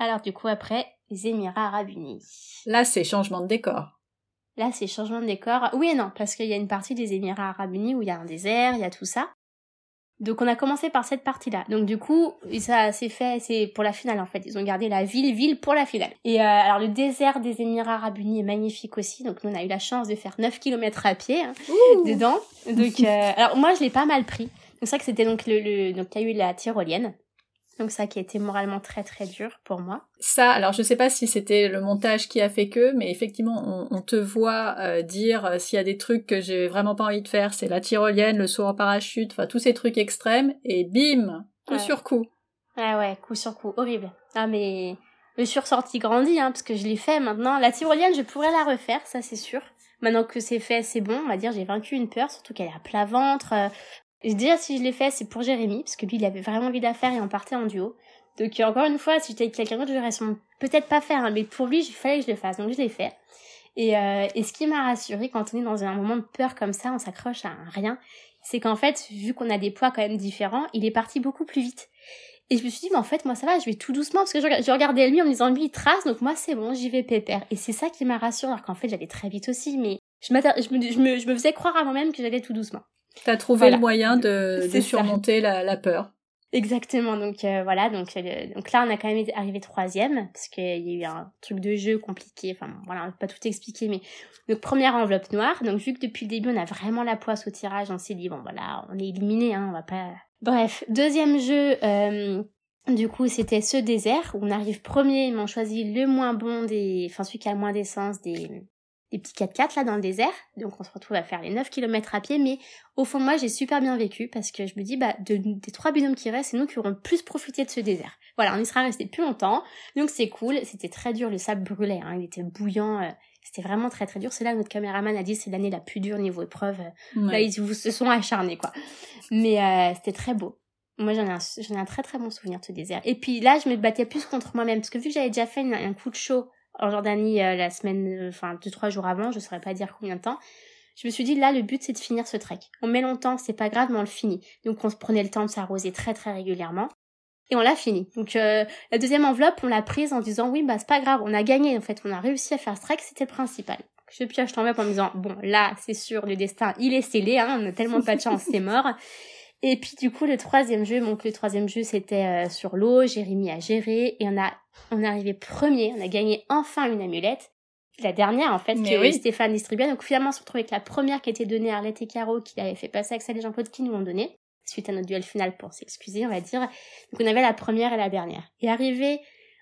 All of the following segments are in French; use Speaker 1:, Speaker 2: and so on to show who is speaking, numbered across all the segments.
Speaker 1: Alors du coup après, les Émirats Arabes Unis.
Speaker 2: Là, c'est changement de décor.
Speaker 1: Là, c'est changement de décor. Oui et non, parce qu'il y a une partie des Émirats Arabes Unis où il y a un désert, il y a tout ça. Donc on a commencé par cette partie-là. Donc du coup, ça s'est fait, c'est pour la finale en fait. Ils ont gardé la ville, ville pour la finale. Et euh, alors le désert des Émirats Arabes Unis est magnifique aussi. Donc nous on a eu la chance de faire 9 km à pied hein, dedans. Donc euh, alors moi je l'ai pas mal pris. Donc c'est vrai que c'était donc le, le donc il y a eu la tyrolienne. Donc ça qui a été moralement très très dur pour moi.
Speaker 2: Ça, alors je sais pas si c'était le montage qui a fait que, mais effectivement on, te voit euh, dire euh, s'il y a des trucs que j'ai vraiment pas envie de faire, c'est la tyrolienne, le saut en parachute, enfin tous ces trucs extrêmes, et bim, coup sur coup.
Speaker 1: Ah ouais, coup sur coup, horrible. Ah mais le sursorti grandit, hein, parce que je l'ai fait maintenant. La tyrolienne, je pourrais la refaire, ça c'est sûr. Maintenant que c'est fait, c'est bon, on va dire, j'ai vaincu une peur, surtout qu'elle est à plat ventre. Euh, Déjà, si je l'ai fait, c'est pour Jérémy, parce que lui, il avait vraiment envie d'affaire et on partait en duo. Donc, encore une fois, si j'étais avec quelqu'un d'autre, j'aurais peut-être pas faire, hein, mais pour lui, il fallait que je le fasse. Donc, je l'ai fait. Et, euh, et ce qui m'a rassuré quand on est dans un moment de peur comme ça, on s'accroche à rien, c'est qu'en fait, vu qu'on a des poids quand même différents, il est parti beaucoup plus vite. Et je me suis dit, mais en fait, moi, ça va, je vais tout doucement, parce que je, regardais lui en me disant, lui, il trace, donc moi, c'est bon, j'y vais pépère. Et c'est ça qui m'a rassuré, alors qu'en fait, j'allais très vite aussi, mais je, je, me, je, me, je faisais croire à moi-même que j'allais tout doussement.
Speaker 2: T'as trouvé le moyen de, de surmonter la, la, peur.
Speaker 1: Exactement. Donc euh, voilà. Donc euh, donc là, on a quand même arrivé troisième parce qu'il y a eu un truc de jeu compliqué. Enfin voilà, on va pas tout expliquer, mais donc première enveloppe noire. Donc vu que depuis le début, on a vraiment la poisse au tirage, on s'est dit bon voilà, on est éliminé, hein, on va pas. Bref, deuxième jeu. Euh, du coup, c'était ce désert où on arrive premier, ils m'ont choisi le moins bon des, enfin celui qui a le moins d'essence des des petits 4x4 là dans le désert. Donc on se retrouve à faire les 9 km à pied. Mais au fond de moi, j'ai super bien vécu parce que je me dis, bah, de, des trois binômes qui restent, c'est nous qui aurons plus profité de ce désert. Voilà, on y sera resté plus longtemps. Donc c'est cool. C'était très dur. Le sable brûlait. Hein, il était bouillant. Euh, c'était vraiment très très dur. C'est là que notre caméraman a dit c'est l'année la plus dure niveau épreuve. Là, ils se sont acharnés quoi. Mais euh, c'était très beau. Moi, j'en ai, un, j'en ai un très très bon souvenir de ce désert. Et puis là, je me battais plus contre moi-même parce que vu que j'avais déjà fait un coup de chaud en Jordanie euh, la semaine, euh, enfin deux trois jours avant, je saurais pas dire combien de temps. Je me suis dit là le but c'est de finir ce trek. On met longtemps, c'est pas grave, mais on le finit. Donc on se prenait le temps de s'arroser très très régulièrement. Et on l'a fini. Donc euh, la deuxième enveloppe, on l'a prise en disant oui bah c'est pas grave, on a gagné en fait, on a réussi à faire ce trek, c'était le principal. Je pioche l'enveloppe en me disant bon là c'est sûr le destin il est scellé, hein, on a tellement pas de chance, c'est mort. Et puis du coup le troisième jeu, donc le troisième jeu c'était sur l'eau, Jérémy a géré et on a on est arrivé premier, on a gagné enfin une amulette. La dernière, en fait, que Stéphane distribuait. Donc, finalement, on se retrouve avec la première qui a été donnée à Arlette et Caro, qui avait fait passer avec ça les Jean-Claude qui nous ont donné, suite à notre duel final pour s'excuser, on va dire. Donc, on avait la première et la dernière. Et arrivé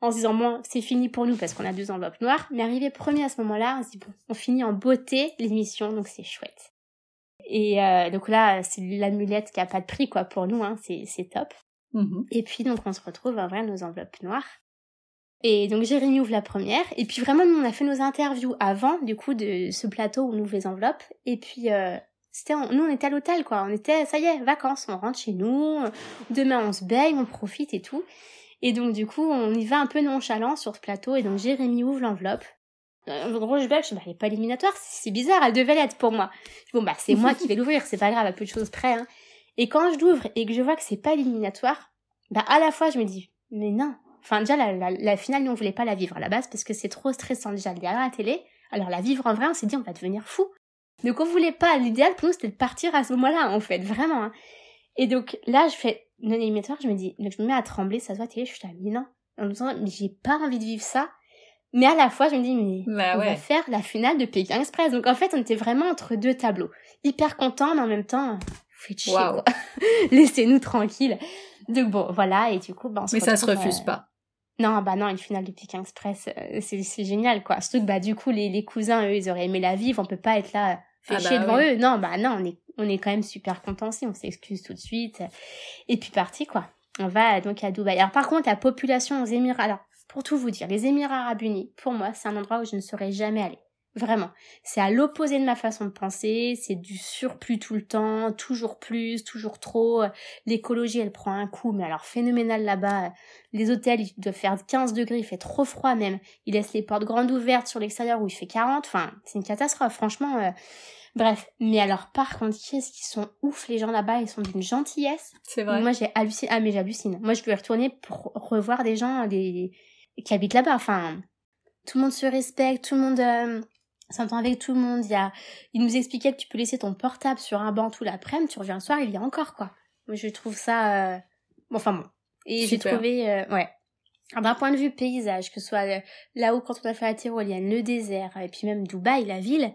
Speaker 1: en se disant, bon, c'est fini pour nous parce qu'on a deux enveloppes noires, mais arrivé premier à ce moment-là, on se dit, bon, on finit en beauté l'émission, donc c'est chouette. Et euh, donc là, c'est l'amulette qui a pas de prix, quoi, pour nous, hein, c'est top. Mm-hmm. Et puis, donc, on se retrouve à ouvrir nos enveloppes noires. Et donc Jérémy ouvre la première. Et puis vraiment, nous, on a fait nos interviews avant, du coup, de ce plateau où on ouvre les enveloppes. Et puis, euh, c'était, nous, on était à l'hôtel, quoi. On était, ça y est, vacances, on rentre chez nous. Demain, on se baigne, on profite et tout. Et donc, du coup, on y va un peu nonchalant sur ce plateau. Et donc, Jérémy ouvre l'enveloppe. En gros, je baigne, je dis, bah, elle est pas éliminatoire, c'est bizarre, elle devait l'être pour moi. Bon, bah, c'est moi qui vais l'ouvrir, c'est pas grave, à peu de choses près, hein. Et quand je l'ouvre et que je vois que c'est pas éliminatoire, bah, à la fois, je me dis, mais non, Enfin, déjà, la, la, finale, nous, on voulait pas la vivre à la base parce que c'est trop stressant déjà derrière la télé. Alors, la vivre en vrai, on s'est dit, on va devenir fou. Donc, on voulait pas. L'idéal pour nous, c'était de partir à ce moment-là, en fait, vraiment. Hein. Et donc, là, je fais non éliminatoire, je me dis, je me mets à trembler, ça se voit télé, je suis là, mais non. En me disant, j'ai pas envie de vivre ça. Mais à la fois, je me dis, mais bah on va faire la finale de Pékin Express. Donc, en fait, on était vraiment entre deux tableaux. Hyper contents, mais en même temps, faites chier, Laissez-nous tranquilles. Donc bon, voilà, et du coup, ben, on
Speaker 2: se Mais ça se refuse pas.
Speaker 1: Non, bah non, une finale de Pékin Express, euh, c'est génial, quoi. Surtout que, bah, du coup, les, les cousins, eux, ils auraient aimé la vivre, on peut pas être là, fait ah bah devant eux. Non, bah non, on est, on est quand même super contents on s'excuse tout de suite. Et puis parti, quoi. On va donc à Dubaï. Alors par contre, la population aux Émirats, alors, pour tout vous dire, les Émirats Arabes Unis, pour moi, c'est un endroit où je ne serais jamais allée. Vraiment. C'est à l'opposé de ma façon de penser, c'est du surplus tout le temps, toujours plus, toujours trop. L'écologie, elle prend un coup, mais alors phénoménal là-bas. Les hôtels, ils doivent faire 15 degrés, il fait trop froid même. Ils laissent les portes grandes ouvertes sur l'extérieur où il fait 40. Enfin, c'est une catastrophe, franchement. Euh. Bref, mais alors par contre, qu'est-ce qu'ils sont ouf les gens là-bas, ils sont d'une gentillesse.
Speaker 2: C'est vrai.
Speaker 1: Moi j'ai halluciné, ah mais j'hallucine. Moi je peux y retourner pour revoir des gens, des qui habitent là-bas. Enfin, tout le monde se respecte, tout le monde euh, s'entend avec tout le monde. Il, y a... il nous expliquait que tu peux laisser ton portable sur un banc tout l'après-midi, tu reviens le soir, il y a encore, quoi. Moi, je trouve ça... Euh... Enfin bon. Et j'ai trouvé... Euh, ouais. D'un point de vue paysage, que ce soit là-haut quand on a fait la tyrolienne, le désert, et puis même Dubaï, la ville,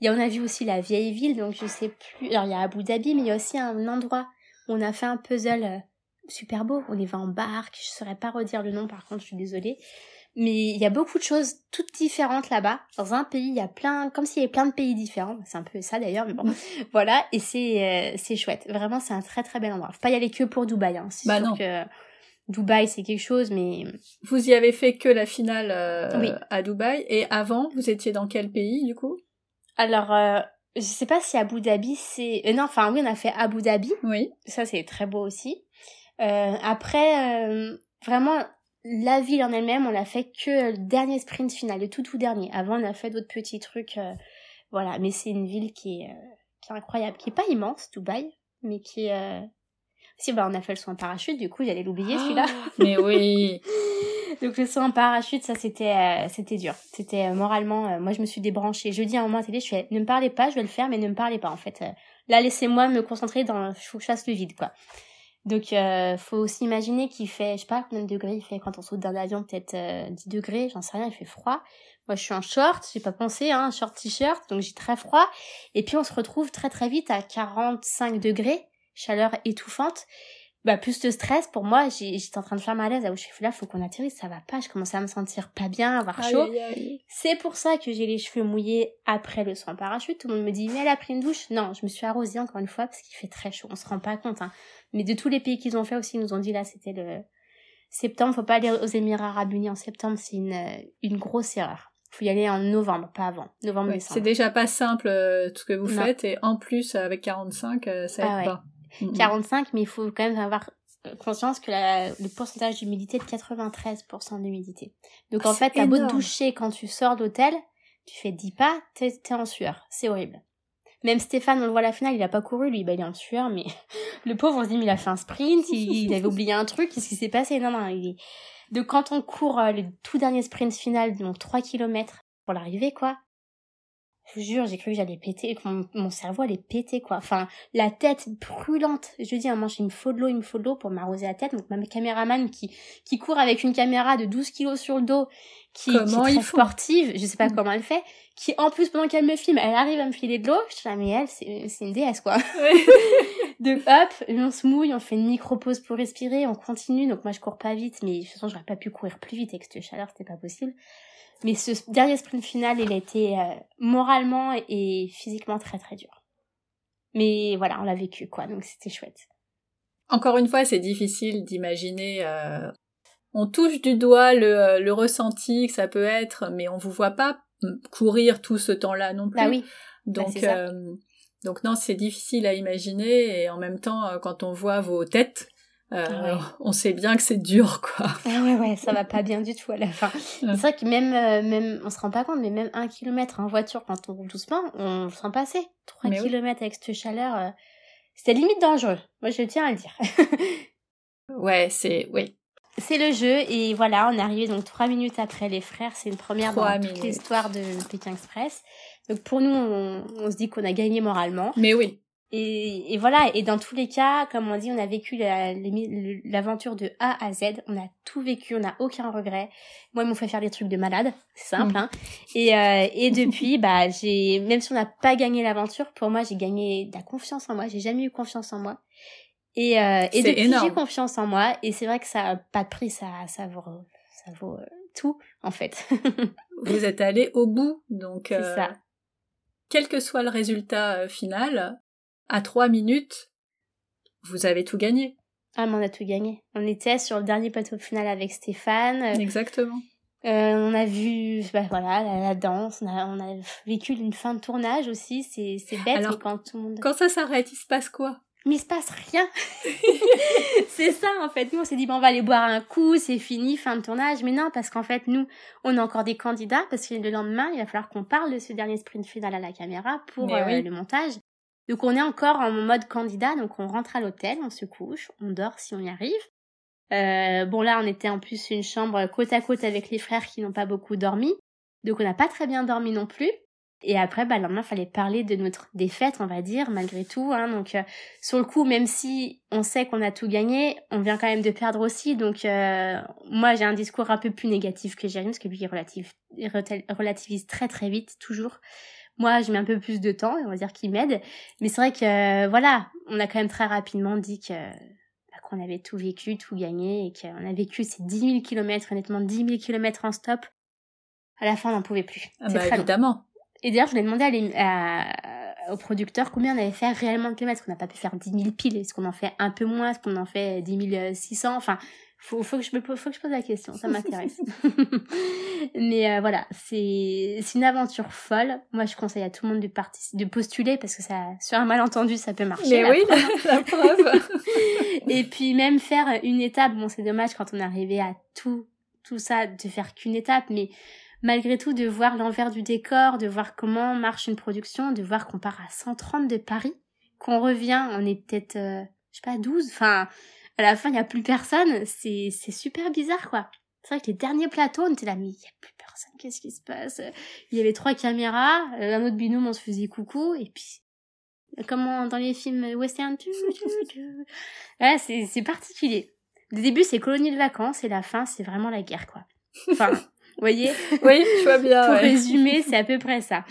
Speaker 1: il y a, on a vu aussi la vieille ville, donc je sais plus... Alors, il y a Abu Dhabi, mais il y a aussi un endroit où on a fait un puzzle super beau. On y va en barque, je saurais pas redire le nom, par contre, je suis désolée. Mais il y a beaucoup de choses toutes différentes là-bas. Dans un pays, il y a plein, comme s'il y avait plein de pays différents. C'est un peu ça d'ailleurs, mais bon, voilà. Et c'est euh, c'est chouette. Vraiment, c'est un très très bel endroit. Faut pas y aller que pour Dubaï. Hein.
Speaker 2: Bah non.
Speaker 1: Que Dubaï, c'est quelque chose, mais
Speaker 2: vous y avez fait que la finale euh, à Dubaï. Et avant, vous étiez dans quel pays du coup?
Speaker 1: Alors, euh, je sais pas si Abu Dhabi, c'est euh, non, enfin oui, on a fait Abu Dhabi.
Speaker 2: Oui.
Speaker 1: Ça, c'est très beau aussi. Euh, après, vraiment, la ville en elle-même, on a fait que le dernier sprint final, le tout tout dernier. Avant, on a fait d'autres petits trucs, euh, voilà. Mais c'est une ville qui est, euh, qui est incroyable, qui est pas immense, Dubaï, mais qui est... Euh, si, bah, on a fait le saut en parachute, du coup, j'allais l'oublier, celui-là.
Speaker 2: Mais oui
Speaker 1: Donc le saut en parachute, ça, c'était c'était dur. C'était moralement... moi, je me suis débranchée. Je dis à un moment à télé, je fais, ne me parlez pas, je vais le faire, mais ne me parlez pas, en fait. là, laissez-moi me concentrer dans... Je chasse le vide, quoi. Donc, euh, faut aussi imaginer qu'il fait, je sais pas combien de degrés il fait quand on saute d'un avion, peut-être euh, 10 degrés, j'en sais rien, il fait froid. Moi, je suis en short, j'ai pas pensé, hein, short t-shirt, donc j'ai très froid. Et puis, on se retrouve très très vite à 45 degrés, chaleur étouffante. Bah, plus de stress, pour moi, j'étais en train de faire malaise. Ah, je suis là, faut qu'on atterrisse, ça va pas. Je commençais à me sentir pas bien, avoir chaud. C'est pour ça que j'ai les cheveux mouillés après le soin parachute. Tout le monde me dit, mais elle a pris une douche? Non, je me suis arrosée encore une fois parce qu'il fait très chaud. On se rend pas compte, hein. Mais de tous les pays qu'ils ont fait aussi, ils nous ont dit là, c'était le septembre. Faut pas aller aux Émirats Arabes Unis en septembre, c'est une, une grosse erreur. Faut y aller en novembre, pas avant. Novembre,
Speaker 2: C'est déjà pas simple euh, tout ce que vous faites et en plus avec 45, euh, ça ah aide pas.
Speaker 1: 45, mais il faut quand même avoir conscience que la, le pourcentage d'humidité est de 93% d'humidité. Donc en fait, t'as beau te doucher quand tu sors d'hôtel, tu fais 10 pas, t'es es en sueur. C'est horrible. Même Stéphane, on le voit à la finale, il a pas couru, lui, bah, il est en sueur, mais le pauvre, on se dit, mais il a fait un sprint, il, avait oublié un truc, qu'est-ce qui s'est passé? Non, non, il est... De quand on court euh, le tout dernier sprint final, donc 3 km pour l'arrivée, quoi, je vous jure, j'ai cru que j'allais péter, que mon, cerveau allait péter, quoi. Enfin, la tête brûlante. Je dis à un moment, il me faut de l'eau, il me faut de l'eau pour m'arroser la tête. Donc, ma caméraman qui, qui court avec une caméra de 12 kilos sur le dos, qui, qui est très sportive, je sais pas mm. comment elle fait, qui, en plus, pendant qu'elle me filme, elle arrive à me filer de l'eau. Je dis, ah, mais elle, c'est une déesse, quoi. donc, hop, on se mouille, on fait une micro-pause pour respirer, on continue. Donc, moi, je cours pas vite, mais de toute façon, j'aurais pas pu courir plus vite avec cette chaleur, c'était pas possible. Mais ce dernier sprint final, il a été euh, moralement et physiquement très très dur. Mais voilà, on l'a vécu quoi, donc c'était chouette.
Speaker 2: Encore une fois, c'est difficile d'imaginer. Euh, on touche du doigt le, le, ressenti que ça peut être, mais on vous voit pas courir tout ce temps-là non plus.
Speaker 1: Bah oui.
Speaker 2: Bah, donc, donc non, c'est difficile à imaginer et en même temps, quand on voit vos têtes, euh, on sait bien que c'est dur, quoi.
Speaker 1: Ah ouais, ouais, ça va pas bien du tout à la fin. c'est vrai que même, euh, même, on se rend pas compte, mais même un kilomètre en voiture, quand on roule doucement, on s'en passait. Trois kilomètres avec cette chaleur, euh, c'était limite dangereux. Moi, je tiens à le dire.
Speaker 2: ouais, c'est, oui.
Speaker 1: C'est le jeu, et voilà, on est arrivé donc trois minutes après les frères. C'est une première dans toute l'histoire de Pékin Express. Donc pour nous, on se dit qu'on a gagné moralement.
Speaker 2: Mais oui.
Speaker 1: Et, et, voilà, et dans tous les cas, comme on dit, on a vécu l'aventure de A à Z, on a tout vécu, on n'a aucun regret. Moi, ils m'ont fait faire des trucs de malade, c'est simple. Mm. Hein. Et, euh, et depuis, bah, j'ai même si on n'a pas gagné l'aventure, pour moi, j'ai gagné de la confiance en moi. J'ai jamais eu confiance en moi. Et, euh, et depuis, j'ai confiance en moi. Et c'est vrai que ça n'a pas de prix, ça, ça vaut, ça vaut euh, tout, en fait.
Speaker 2: Vous êtes allé au bout, donc.
Speaker 1: C'est ça. Euh,
Speaker 2: quel que soit le résultat final, à trois minutes, vous avez tout gagné.
Speaker 1: Ah, mais on a tout gagné. On était sur le dernier plateau final avec Stéphane.
Speaker 2: Exactement.
Speaker 1: Euh, on a vu, bah, voilà, la, danse. On a, on a vécu une fin de tournage aussi. C'est, c'est bête,
Speaker 2: Alors,
Speaker 1: quand tout le monde.
Speaker 2: Quand ça s'arrête, il se passe quoi?
Speaker 1: Mais il se passe rien. c'est ça en fait. Nous on s'est dit bon on va aller boire un coup, c'est fini, fin de tournage. Mais non parce qu'en fait nous on a encore des candidats parce que le lendemain il va falloir qu'on parle de ce dernier sprint final à la caméra pour euh, le montage. Donc on est encore en mode candidat, donc on rentre à l'hôtel, on se couche, on dort si on y arrive. Euh, bon là, on était en plus une chambre côte à côte avec les frères qui n'ont pas beaucoup dormi, donc on n'a pas très bien dormi non plus. Et après, bah, le lendemain, fallait parler de notre défaite, on va dire, malgré tout. Hein. Donc, euh, sur le coup, même si on sait qu'on a tout gagné, on vient quand même de perdre aussi. Donc, euh, moi, j'ai un discours un peu plus négatif que Jérémy, parce que lui, il relative, relativise très très vite, toujours. Moi, je mets un peu plus de temps, on va dire qu'il m'aide. Mais c'est vrai que, voilà, on a quand même très rapidement dit que bah, qu'on avait tout vécu, tout gagné, et qu'on a vécu ces 10 000 kilomètres, honnêtement, 10 000 kilomètres en stop. À la fin, on n'en pouvait plus.
Speaker 2: Ah bah, évidemment.
Speaker 1: Et d'ailleurs, je voulais demander à, au producteur combien on avait fait réellement de kilomètres. On n'a pas pu faire 10 000 piles? Est-ce qu'on en fait un peu moins? Est-ce qu'on en fait 10 600 Enfin, faut, faut, que je me, faut que je pose la question. Ça m'intéresse. Mais euh, voilà, c'est une aventure folle. Moi, je conseille à tout le monde de, de postuler parce que ça, sur un malentendu, ça peut marcher.
Speaker 2: Mais oui, la preuve.
Speaker 1: Et puis même faire une étape. Bon, c'est dommage quand on est arrivé à tout, tout ça, de faire qu'une étape. Mais malgré tout de voir l'envers du décor, de voir comment marche une production, de voir qu'on part à 130 de Paris, qu'on revient, on est peut-être, euh, je sais pas, 12, enfin, à la fin, il n'y a plus personne, c'est, c'est super bizarre, quoi. C'est vrai que les derniers plateaux, on était là, mais il n'y a plus personne, qu'est-ce qui se passe? Il y avait trois caméras, euh, un autre binôme, on se faisait coucou, et puis, comment dans les films western, voilà, c'est, c'est particulier. Le début, c'est colonie de vacances, et la fin, c'est vraiment la guerre, quoi. Enfin, voyez
Speaker 2: Oui, je vois bien.
Speaker 1: Pour résumer, c'est à peu près ça.